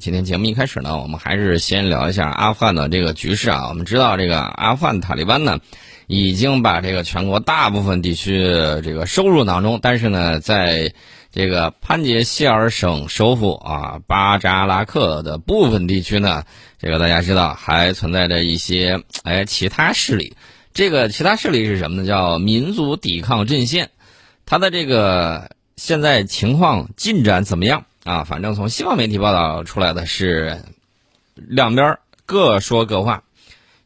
今天节目一开始呢，我们还是先聊一下阿富汗的这个局势啊。我们知道，这个阿富汗塔利班呢，已经把这个全国大部分地区这个收入囊中，但是呢，在这个潘杰希尔省首府啊巴扎拉克的部分地区呢，这个大家知道还存在着一些哎其他势力。这个其他势力是什么呢？叫民族抵抗阵线。它的这个现在情况进展怎么样啊？反正从西方媒体报道出来的是，两边各说各话。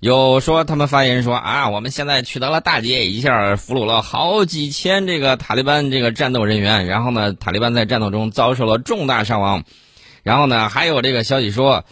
有说他们发言人说啊，我们现在取得了大捷，一下俘虏了好几千这个塔利班这个战斗人员，然后呢，塔利班在战斗中遭受了重大伤亡。然后呢，还有这个消息说，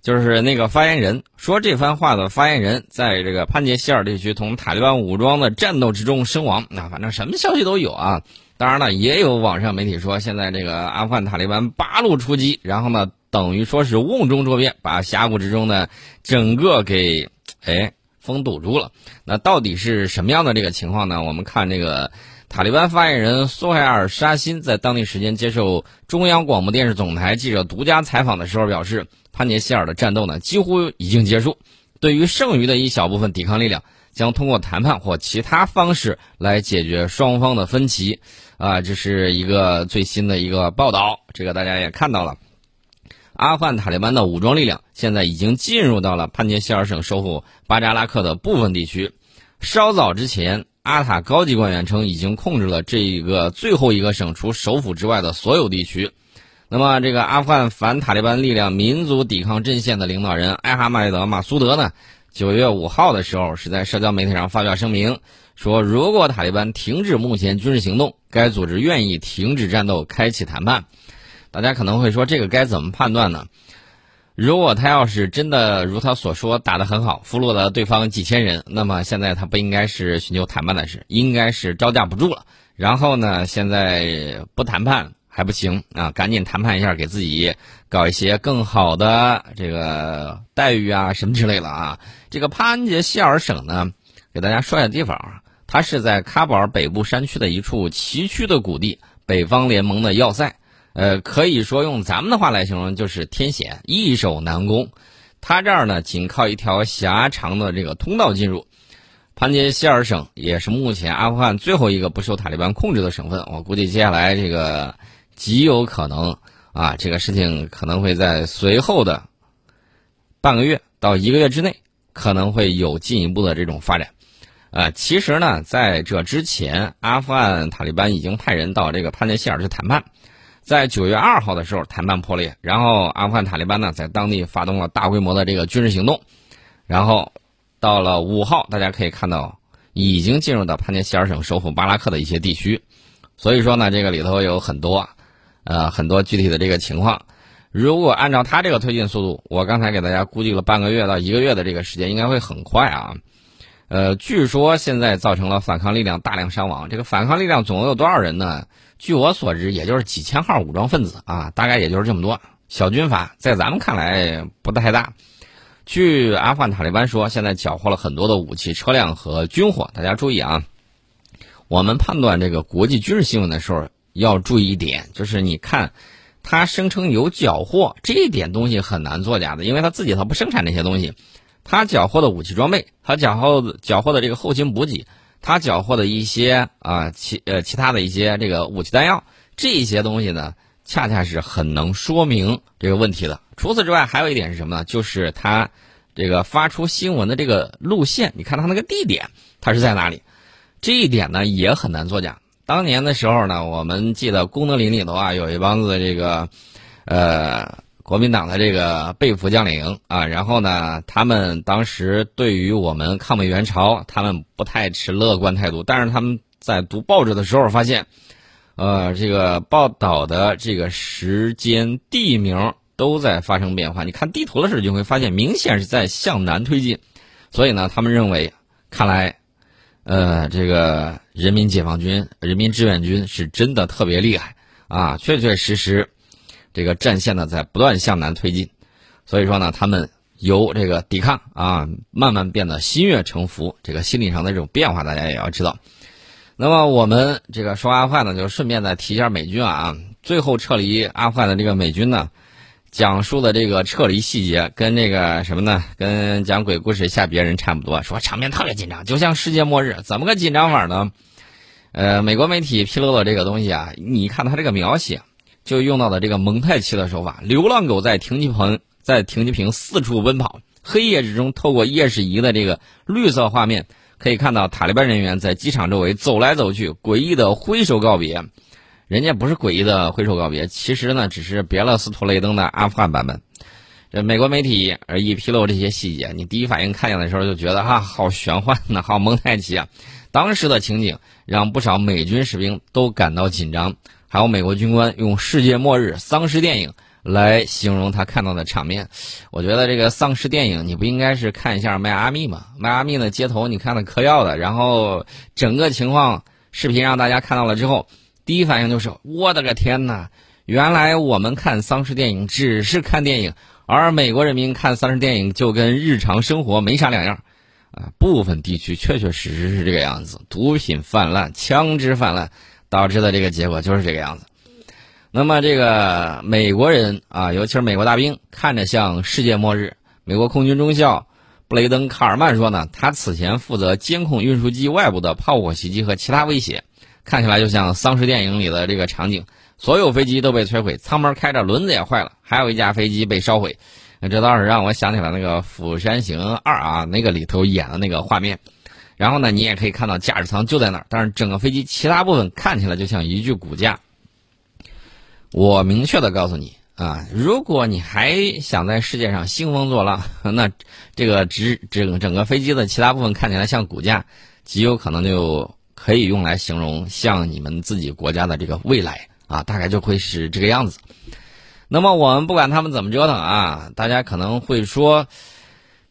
就是那个发言人说这番话的发言人，在这个潘杰希尔地区同塔利班武装的战斗之中身亡。那反正什么消息都有啊。当然了，也有网上媒体说，现在这个阿富汗塔利班八路出击，然后呢，等于说是瓮中捉鳖，把峡谷之中呢整个给。哎，封堵住了。那到底是什么样的这个情况呢？我们看这个塔利班发言人苏海尔沙辛在当地时间接受中央广播电视总台记者独家采访的时候表示，潘杰希尔的战斗呢几乎已经结束，对于剩余的一小部分抵抗力量，将通过谈判或其他方式来解决双方的分歧。啊，这是一个最新的一个报道，这个大家也看到了。阿富汗塔利班的武装力量现在已经进入到了潘杰希尔省首府巴扎拉克的部分地区。稍早之前，阿塔高级官员称已经控制了这一个最后一个省除首府之外的所有地区。那么，这个阿富汗反塔利班力量民族抵抗阵线的领导人艾哈迈德·马苏德呢，九月五号的时候是在社交媒体上发表声明，说如果塔利班停止目前军事行动，该组织愿意停止战斗，开启谈判。大家可能会说，这个该怎么判断呢？如果他要是真的如他所说打得很好，俘虏了对方几千人，那么现在他不应该是寻求谈判的事，应该是招架不住了。然后呢，现在不谈判还不行啊，赶紧谈判一下，给自己搞一些更好的这个待遇啊，什么之类的啊。这个潘杰希尔省呢，给大家说一下地方啊，它是在喀布尔北部山区的一处崎岖的谷地，北方联盟的要塞。呃，可以说用咱们的话来形容，就是天险，易守难攻。他这儿呢，仅靠一条狭长的这个通道进入。潘杰希尔省也是目前阿富汗最后一个不受塔利班控制的省份。我估计接下来这个极有可能啊，这个事情可能会在随后的半个月到一个月之内，可能会有进一步的这种发展。呃，其实呢，在这之前，阿富汗塔利班已经派人到这个潘杰希尔去谈判。在九月二号的时候，谈判破裂，然后阿富汗塔利班呢在当地发动了大规模的这个军事行动，然后到了五号，大家可以看到已经进入到潘杰希尔省首府巴拉克的一些地区，所以说呢，这个里头有很多，呃，很多具体的这个情况。如果按照他这个推进速度，我刚才给大家估计了半个月到一个月的这个时间，应该会很快啊。呃，据说现在造成了反抗力量大量伤亡，这个反抗力量总共有多少人呢？据我所知，也就是几千号武装分子啊，大概也就是这么多小军阀，在咱们看来不太大。据阿富汗塔利班说，现在缴获了很多的武器、车辆和军火。大家注意啊，我们判断这个国际军事新闻的时候要注意一点，就是你看他声称有缴获这一点东西很难作假的，因为他自己他不生产这些东西，他缴获的武器装备，他缴获缴获的这个后勤补给。他缴获的一些啊，其呃其他的一些这个武器弹药，这些东西呢，恰恰是很能说明这个问题的。除此之外，还有一点是什么呢？就是他这个发出新闻的这个路线，你看他那个地点，他是在哪里？这一点呢也很难作假。当年的时候呢，我们记得功德林里头啊，有一帮子这个呃。国民党的这个被俘将领啊，然后呢，他们当时对于我们抗美援朝，他们不太持乐观态度。但是他们在读报纸的时候发现，呃，这个报道的这个时间、地名都在发生变化。你看地图的时候就会发现，明显是在向南推进。所以呢，他们认为，看来，呃，这个人民解放军、人民志愿军是真的特别厉害啊，确确实实。这个战线呢在不断向南推进，所以说呢，他们由这个抵抗啊，慢慢变得心悦诚服。这个心理上的这种变化，大家也要知道。那么我们这个说阿富汗呢，就顺便再提一下美军啊，最后撤离阿富汗的这个美军呢，讲述的这个撤离细节，跟这个什么呢？跟讲鬼故事吓别人差不多。说场面特别紧张，就像世界末日。怎么个紧张法呢？呃，美国媒体披露的这个东西啊，你看他这个描写，就用到了这个蒙太奇的手法。流浪狗在停机棚，在停机坪四处奔跑。黑夜之中，透过夜视仪的这个绿色画面，可以看到塔利班人员在机场周围走来走去，诡异的挥手告别。人家不是诡异的挥手告别，其实呢，只是别了斯图雷登的阿富汗版本。这美国媒体而一披露这些细节，你第一反应看见的时候就觉得啊，好玄幻呐，好蒙太奇啊！当时的情景让不少美军士兵都感到紧张，还有美国军官用“世界末日丧尸电影”来形容他看到的场面。我觉得这个丧尸电影，你不应该是看一下迈阿密吗？迈阿密的街头你看的嗑药的，然后整个情况视频让大家看到了之后。第一反应就是我的个天哪！原来我们看丧尸电影只是看电影，而美国人民看丧尸电影就跟日常生活没啥两样，啊，部分地区确确实实是这个样子，毒品泛滥、枪支泛滥导致的这个结果就是这个样子。那么这个美国人啊，尤其是美国大兵，看着像世界末日。美国空军中校布雷登·卡尔曼说呢，他此前负责监控运输机外部的炮火袭击和其他威胁。看起来就像丧尸电影里的这个场景，所有飞机都被摧毁，舱门开着，轮子也坏了，还有一架飞机被烧毁。这倒是让我想起了那个《釜山行二》啊，那个里头演的那个画面。然后呢，你也可以看到驾驶舱就在那儿，但是整个飞机其他部分看起来就像一具骨架。我明确的告诉你啊，如果你还想在世界上兴风作浪，那这个只整整个飞机的其他部分看起来像骨架，极有可能就。可以用来形容像你们自己国家的这个未来啊，大概就会是这个样子。那么我们不管他们怎么折腾啊，大家可能会说，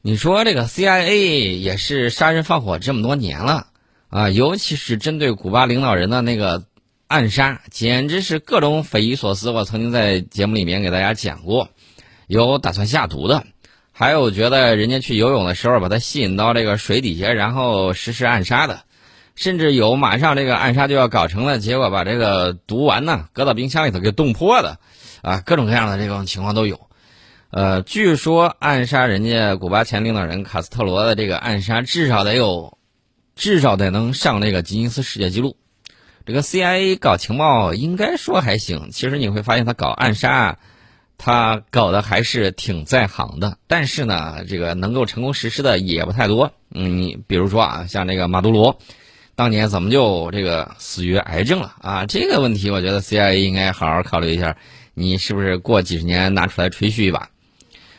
你说这个 CIA 也是杀人放火这么多年了啊，尤其是针对古巴领导人的那个暗杀，简直是各种匪夷所思。我曾经在节目里面给大家讲过，有打算下毒的，还有觉得人家去游泳的时候把他吸引到这个水底下，然后实施暗杀的。甚至有马上这个暗杀就要搞成了，结果把这个毒丸呢搁到冰箱里头给冻破的，啊，各种各样的这种情况都有。呃，据说暗杀人家古巴前领导人卡斯特罗的这个暗杀，至少得有，至少得能上这个吉尼斯世界纪录。这个 CIA 搞情报应该说还行，其实你会发现他搞暗杀，他搞的还是挺在行的。但是呢，这个能够成功实施的也不太多。嗯，你比如说啊，像这个马杜罗。当年怎么就这个死于癌症了啊？这个问题，我觉得 CIA 应该好好考虑一下，你是不是过几十年拿出来吹嘘一把？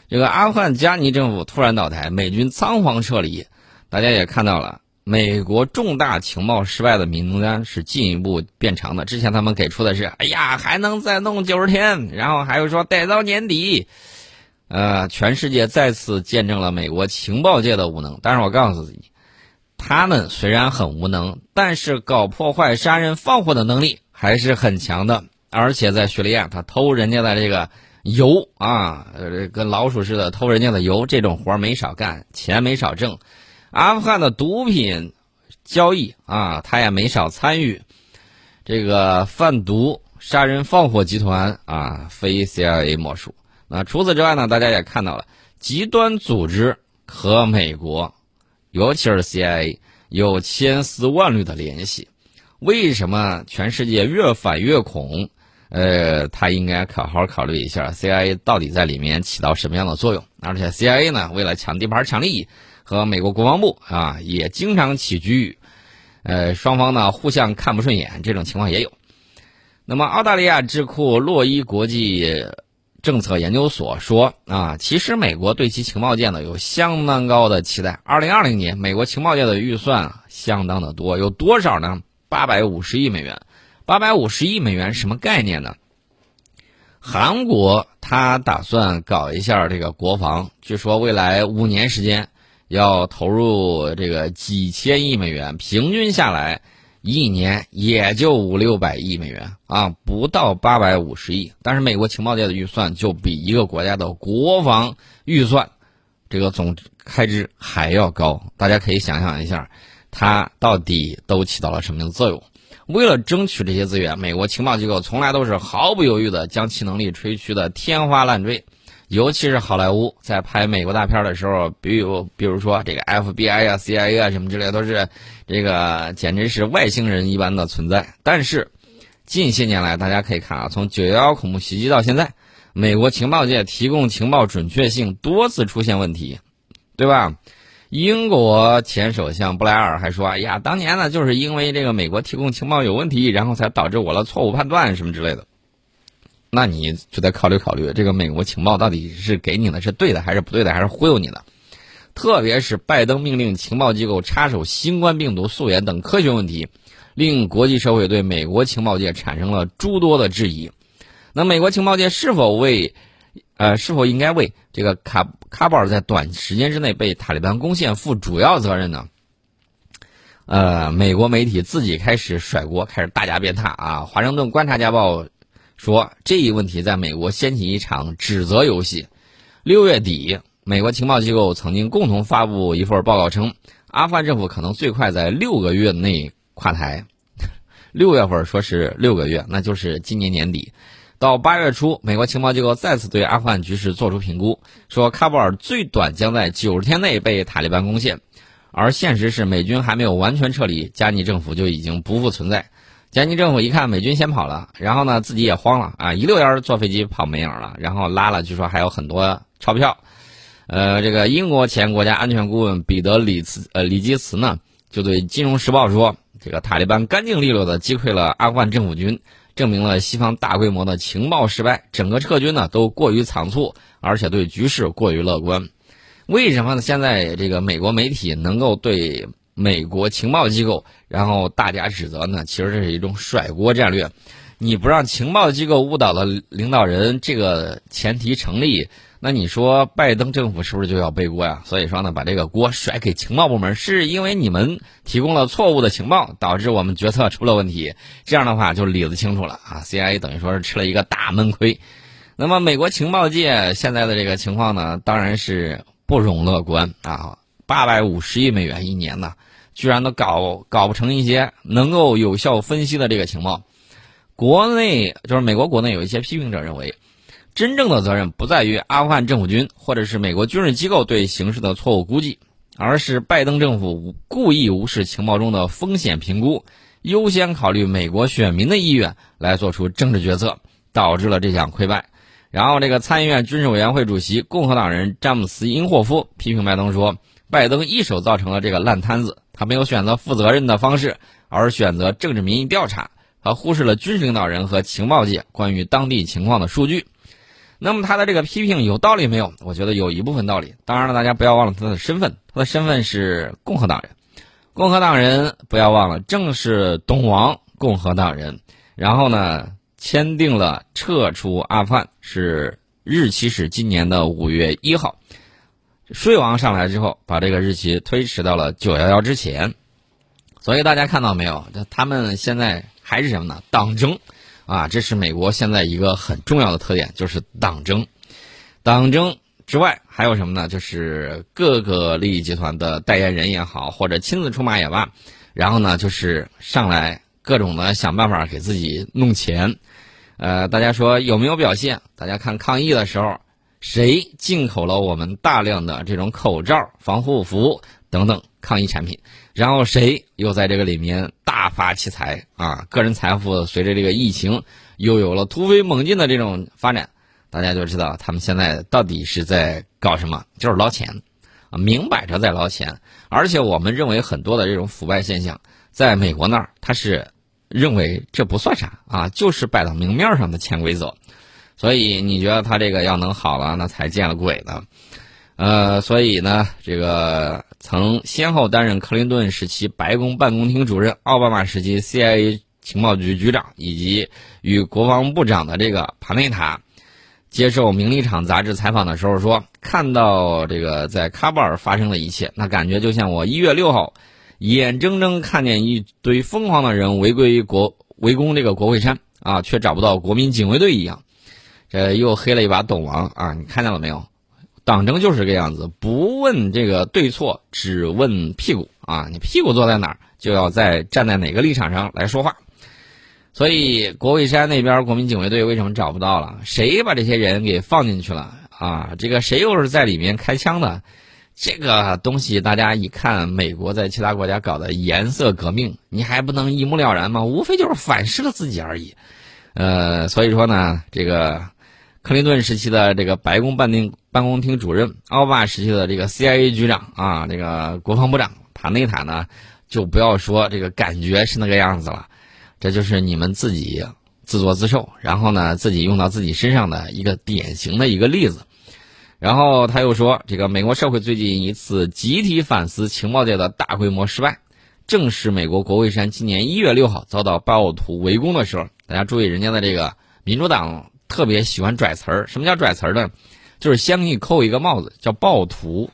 这个阿富汗加尼政府突然倒台，美军仓皇撤离，大家也看到了，美国重大情报失败的名单是进一步变长的。之前他们给出的是，哎呀，还能再弄九十天，然后还有说待到年底，呃，全世界再次见证了美国情报界的无能。但是我告诉你。他们虽然很无能，但是搞破坏、杀人、放火的能力还是很强的。而且在叙利亚，他偷人家的这个油啊，跟老鼠似的偷人家的油，这种活没少干，钱没少挣。阿富汗的毒品交易啊，他也没少参与。这个贩毒、杀人、放火集团啊，非 CIA 莫属。那除此之外呢，大家也看到了，极端组织和美国。尤其是 CIA 有千丝万缕的联系，为什么全世界越反越恐？呃，他应该好好考虑一下 CIA 到底在里面起到什么样的作用。而且 CIA 呢，为了抢地盘、抢利益，和美国国防部啊也经常起居，呃，双方呢互相看不顺眼，这种情况也有。那么，澳大利亚智库洛伊国际。政策研究所说啊，其实美国对其情报界呢有相当高的期待。二零二零年，美国情报界的预算相当的多，有多少呢？八百五十亿美元。八百五十亿美元什么概念呢？韩国他打算搞一下这个国防，据说未来五年时间要投入这个几千亿美元，平均下来。一年也就五六百亿美元啊，不到八百五十亿。但是美国情报界的预算就比一个国家的国防预算这个总开支还要高。大家可以想象一下，它到底都起到了什么样的作用？为了争取这些资源，美国情报机构从来都是毫不犹豫地将其能力吹嘘的天花乱坠。尤其是好莱坞在拍美国大片的时候，比如比如说这个 FBI 啊、CIA 啊什么之类，都是这个简直是外星人一般的存在。但是近些年来，大家可以看啊，从九幺幺恐怖袭击到现在，美国情报界提供情报准确性多次出现问题，对吧？英国前首相布莱尔还说：“哎呀，当年呢，就是因为这个美国提供情报有问题，然后才导致我的错误判断什么之类的。”那你就得考虑考虑，这个美国情报到底是给你的是对的还是不对的，还是忽悠你的？特别是拜登命令情报机构插手新冠病毒溯源等科学问题，令国际社会对美国情报界产生了诸多的质疑。那美国情报界是否为？呃，是否应该为这个卡卡布尔在短时间之内被塔利班攻陷负主要责任呢？呃，美国媒体自己开始甩锅，开始大加鞭挞啊！华盛顿观察家报说，这一问题在美国掀起一场指责游戏。六月底，美国情报机构曾经共同发布一份报告称，阿富汗政府可能最快在六个月内垮台。六月份说是六个月，那就是今年年底。到八月初，美国情报机构再次对阿富汗局势做出评估，说喀布尔最短将在九十天内被塔利班攻陷，而现实是美军还没有完全撤离，加尼政府就已经不复存在。加尼政府一看美军先跑了，然后呢自己也慌了啊，一溜烟坐飞机跑没影了，然后拉了据说还有很多钞票。呃，这个英国前国家安全顾问彼得里茨呃里基茨呢，就对《金融时报》说，这个塔利班干净利落地击溃了阿富汗政府军。证明了西方大规模的情报失败，整个撤军呢都过于仓促，而且对局势过于乐观。为什么呢？现在这个美国媒体能够对美国情报机构然后大家指责呢？其实这是一种甩锅战略。你不让情报机构误导了领导人，这个前提成立。那你说拜登政府是不是就要背锅呀？所以说呢，把这个锅甩给情报部门，是因为你们提供了错误的情报，导致我们决策出了问题。这样的话就理子清楚了啊！CIA 等于说是吃了一个大闷亏。那么美国情报界现在的这个情况呢，当然是不容乐观啊！八百五十亿美元一年呢，居然都搞搞不成一些能够有效分析的这个情报。国内就是美国国内有一些批评者认为。真正的责任不在于阿富汗政府军或者是美国军事机构对形势的错误估计，而是拜登政府故意无视情报中的风险评估，优先考虑美国选民的意愿来做出政治决策，导致了这项溃败。然后，这个参议院军事委员会主席共和党人詹姆斯·因霍夫批评拜登说：“拜登一手造成了这个烂摊子，他没有选择负责任的方式，而选择政治民意调查，他忽视了军事领导人和情报界关于当地情况的数据。”那么他的这个批评有道理没有？我觉得有一部分道理。当然了，大家不要忘了他的身份，他的身份是共和党人。共和党人不要忘了，正是东王共和党人。然后呢，签订了撤出阿富汗是日期是今年的五月一号。税王上来之后，把这个日期推迟到了九幺幺之前。所以大家看到没有？他们现在还是什么呢？党争。啊，这是美国现在一个很重要的特点，就是党争。党争之外还有什么呢？就是各个利益集团的代言人也好，或者亲自出马也罢，然后呢，就是上来各种的想办法给自己弄钱。呃，大家说有没有表现？大家看抗议的时候，谁进口了我们大量的这种口罩、防护服等等抗疫产品？然后谁又在这个里面大发其财啊？个人财富随着这个疫情又有了突飞猛进的这种发展，大家就知道他们现在到底是在搞什么，就是捞钱，啊，明摆着在捞钱。而且我们认为很多的这种腐败现象，在美国那儿他是认为这不算啥啊，就是摆到明面上的潜规则。所以你觉得他这个要能好了，那才见了鬼呢。呃，所以呢，这个曾先后担任克林顿时期白宫办公厅主任、奥巴马时期 CIA 情报局局长以及与国防部长的这个帕内塔，接受《名利场》杂志采访的时候说：“看到这个在喀布尔发生的一切，那感觉就像我一月六号眼睁睁看见一堆疯狂的人围归国围攻这个国会山啊，却找不到国民警卫队一样。”这又黑了一把董王啊！你看见了没有？党争就是这个样子，不问这个对错，只问屁股啊！你屁股坐在哪儿，就要在站在哪个立场上来说话。所以国卫山那边国民警卫队为什么找不到了？谁把这些人给放进去了啊，这个谁又是在里面开枪的？这个东西大家一看，美国在其他国家搞的颜色革命，你还不能一目了然吗？无非就是反噬了自己而已。呃，所以说呢，这个克林顿时期的这个白宫办定办公厅主任，奥巴马时期的这个 CIA 局长啊，这个国防部长塔内塔呢，就不要说这个感觉是那个样子了，这就是你们自己自作自受，然后呢自己用到自己身上的一个典型的一个例子。然后他又说，这个美国社会最近一次集体反思情报界的大规模失败，正是美国国会山今年一月六号遭到暴徒围攻的时候。大家注意，人家的这个民主党特别喜欢拽词儿。什么叫拽词儿呢？就是先给你扣一个帽子，叫暴徒。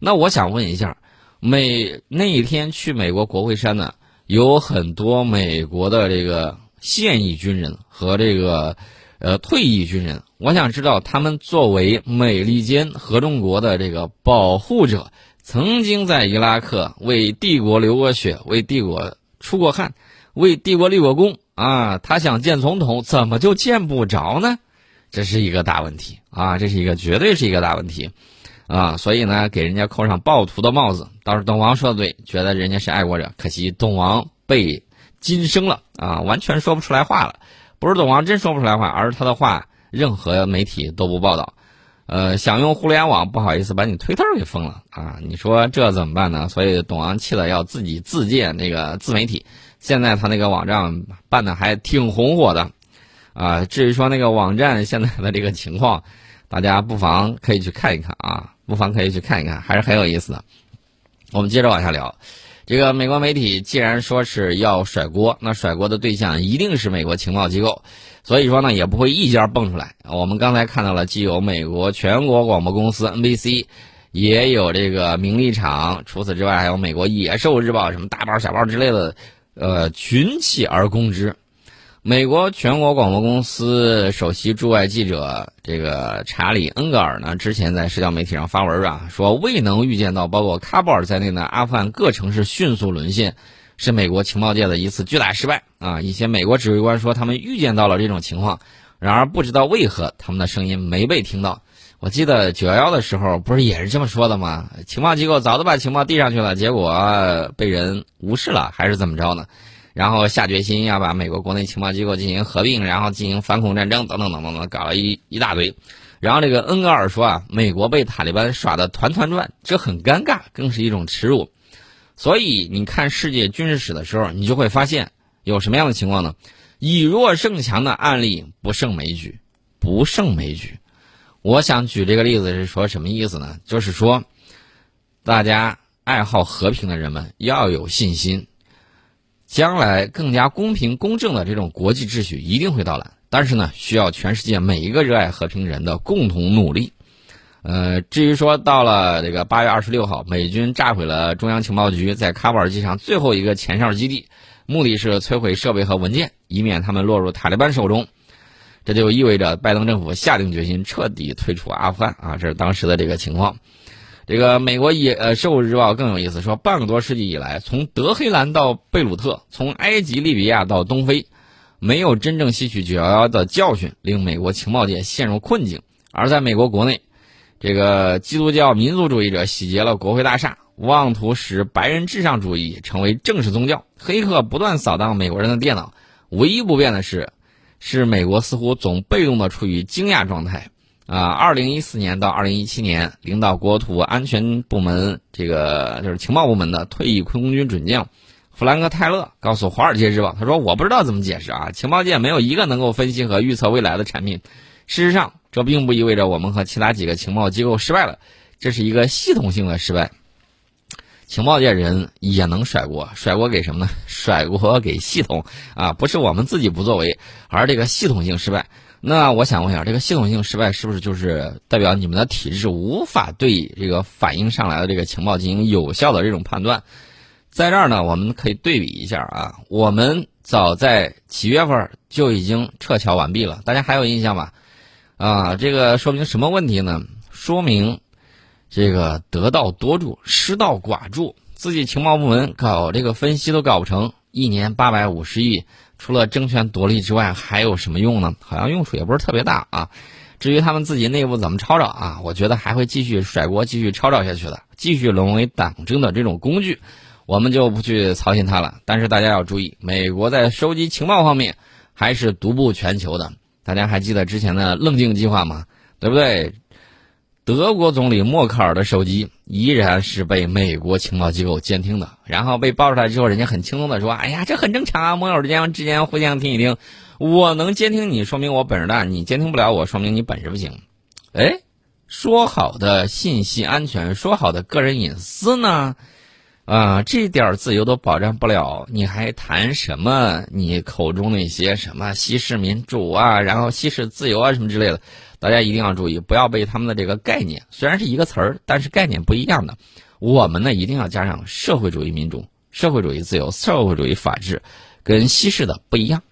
那我想问一下，美那一天去美国国会山呢，有很多美国的这个现役军人和这个。呃，退役军人，我想知道他们作为美利坚合众国的这个保护者，曾经在伊拉克为帝国流过血，为帝国出过汗，为帝国立过功啊！他想见总统，怎么就见不着呢？这是一个大问题啊！这是一个绝对是一个大问题啊！所以呢，给人家扣上暴徒的帽子，倒是董王说的对，觉得人家是爱国者，可惜董王被晋升了啊，完全说不出来话了。不是董王真说不出来话，而是他的话任何媒体都不报道。呃，想用互联网，不好意思把你推特给封了啊！你说这怎么办呢？所以董王气得要自己自建那个自媒体。现在他那个网站办的还挺红火的啊。至于说那个网站现在的这个情况，大家不妨可以去看一看啊，不妨可以去看一看，还是很有意思的。我们接着往下聊。这个美国媒体既然说是要甩锅，那甩锅的对象一定是美国情报机构，所以说呢也不会一家蹦出来。我们刚才看到了，既有美国全国广播公司 NBC，也有这个名利场，除此之外还有美国野兽日报、什么大报小报之类的，呃，群起而攻之。美国全国广播公司首席驻外记者这个查理·恩格尔呢，之前在社交媒体上发文啊，说未能预见到包括喀布尔在内的阿富汗各城市迅速沦陷，是美国情报界的一次巨大失败啊。一些美国指挥官说他们预见到了这种情况，然而不知道为何他们的声音没被听到。我记得九幺幺的时候不是也是这么说的吗？情报机构早都把情报递上去了，结果被人无视了，还是怎么着呢？然后下决心要把美国国内情报机构进行合并，然后进行反恐战争，等等等等等，搞了一一大堆。然后这个恩格尔说啊，美国被塔利班耍得团团转，这很尴尬，更是一种耻辱。所以你看世界军事史的时候，你就会发现有什么样的情况呢？以弱胜强的案例不胜枚举，不胜枚举。我想举这个例子是说什么意思呢？就是说，大家爱好和平的人们要有信心。将来更加公平公正的这种国际秩序一定会到来，但是呢，需要全世界每一个热爱和平人的共同努力。呃，至于说到了这个八月二十六号，美军炸毁了中央情报局在喀布尔机场最后一个前哨基地，目的是摧毁设备和文件，以免他们落入塔利班手中。这就意味着拜登政府下定决心彻底退出阿富汗啊，这是当时的这个情况。这个美国野呃《社会日报》更有意思，说半个多世纪以来，从德黑兰到贝鲁特，从埃及利比亚到东非，没有真正吸取九幺幺的教训，令美国情报界陷入困境。而在美国国内，这个基督教民族主义者洗劫了国会大厦，妄图使白人至上主义成为正式宗教。黑客不断扫荡美国人的电脑，唯一不变的是，是美国似乎总被动的处于惊讶状态。啊，二零一四年到二零一七年，领导国土安全部门这个就是情报部门的退役空军准将弗兰克·泰勒告诉《华尔街日报》，他说：“我不知道怎么解释啊，情报界没有一个能够分析和预测未来的产品。事实上，这并不意味着我们和其他几个情报机构失败了，这是一个系统性的失败。情报界人也能甩锅，甩锅给什么呢？甩锅给系统啊，不是我们自己不作为，而这个系统性失败。”那我想问一下，这个系统性失败是不是就是代表你们的体制无法对这个反映上来的这个情报进行有效的这种判断？在这儿呢，我们可以对比一下啊。我们早在七月份就已经撤侨完毕了，大家还有印象吧？啊，这个说明什么问题呢？说明这个得道多助，失道寡助。自己情报部门搞这个分析都搞不成，一年八百五十亿。除了争权夺利之外，还有什么用呢？好像用处也不是特别大啊。至于他们自己内部怎么吵吵啊，我觉得还会继续甩锅，继续吵吵下去的，继续沦为党争的这种工具，我们就不去操心它了。但是大家要注意，美国在收集情报方面还是独步全球的。大家还记得之前的棱镜计划吗？对不对？德国总理默克尔的手机依然是被美国情报机构监听的，然后被爆出来之后，人家很轻松的说：“哎呀，这很正常啊，盟友之间之间互相听一听，我能监听你，说明我本事大；你监听不了我，说明你本事不行。”哎，说好的信息安全，说好的个人隐私呢？啊，这点自由都保障不了，你还谈什么？你口中那些什么西式民主啊，然后西式自由啊，什么之类的？大家一定要注意，不要被他们的这个概念，虽然是一个词儿，但是概念不一样的。我们呢，一定要加上社会主义民主、社会主义自由、社会主义法治，跟西式的不一样。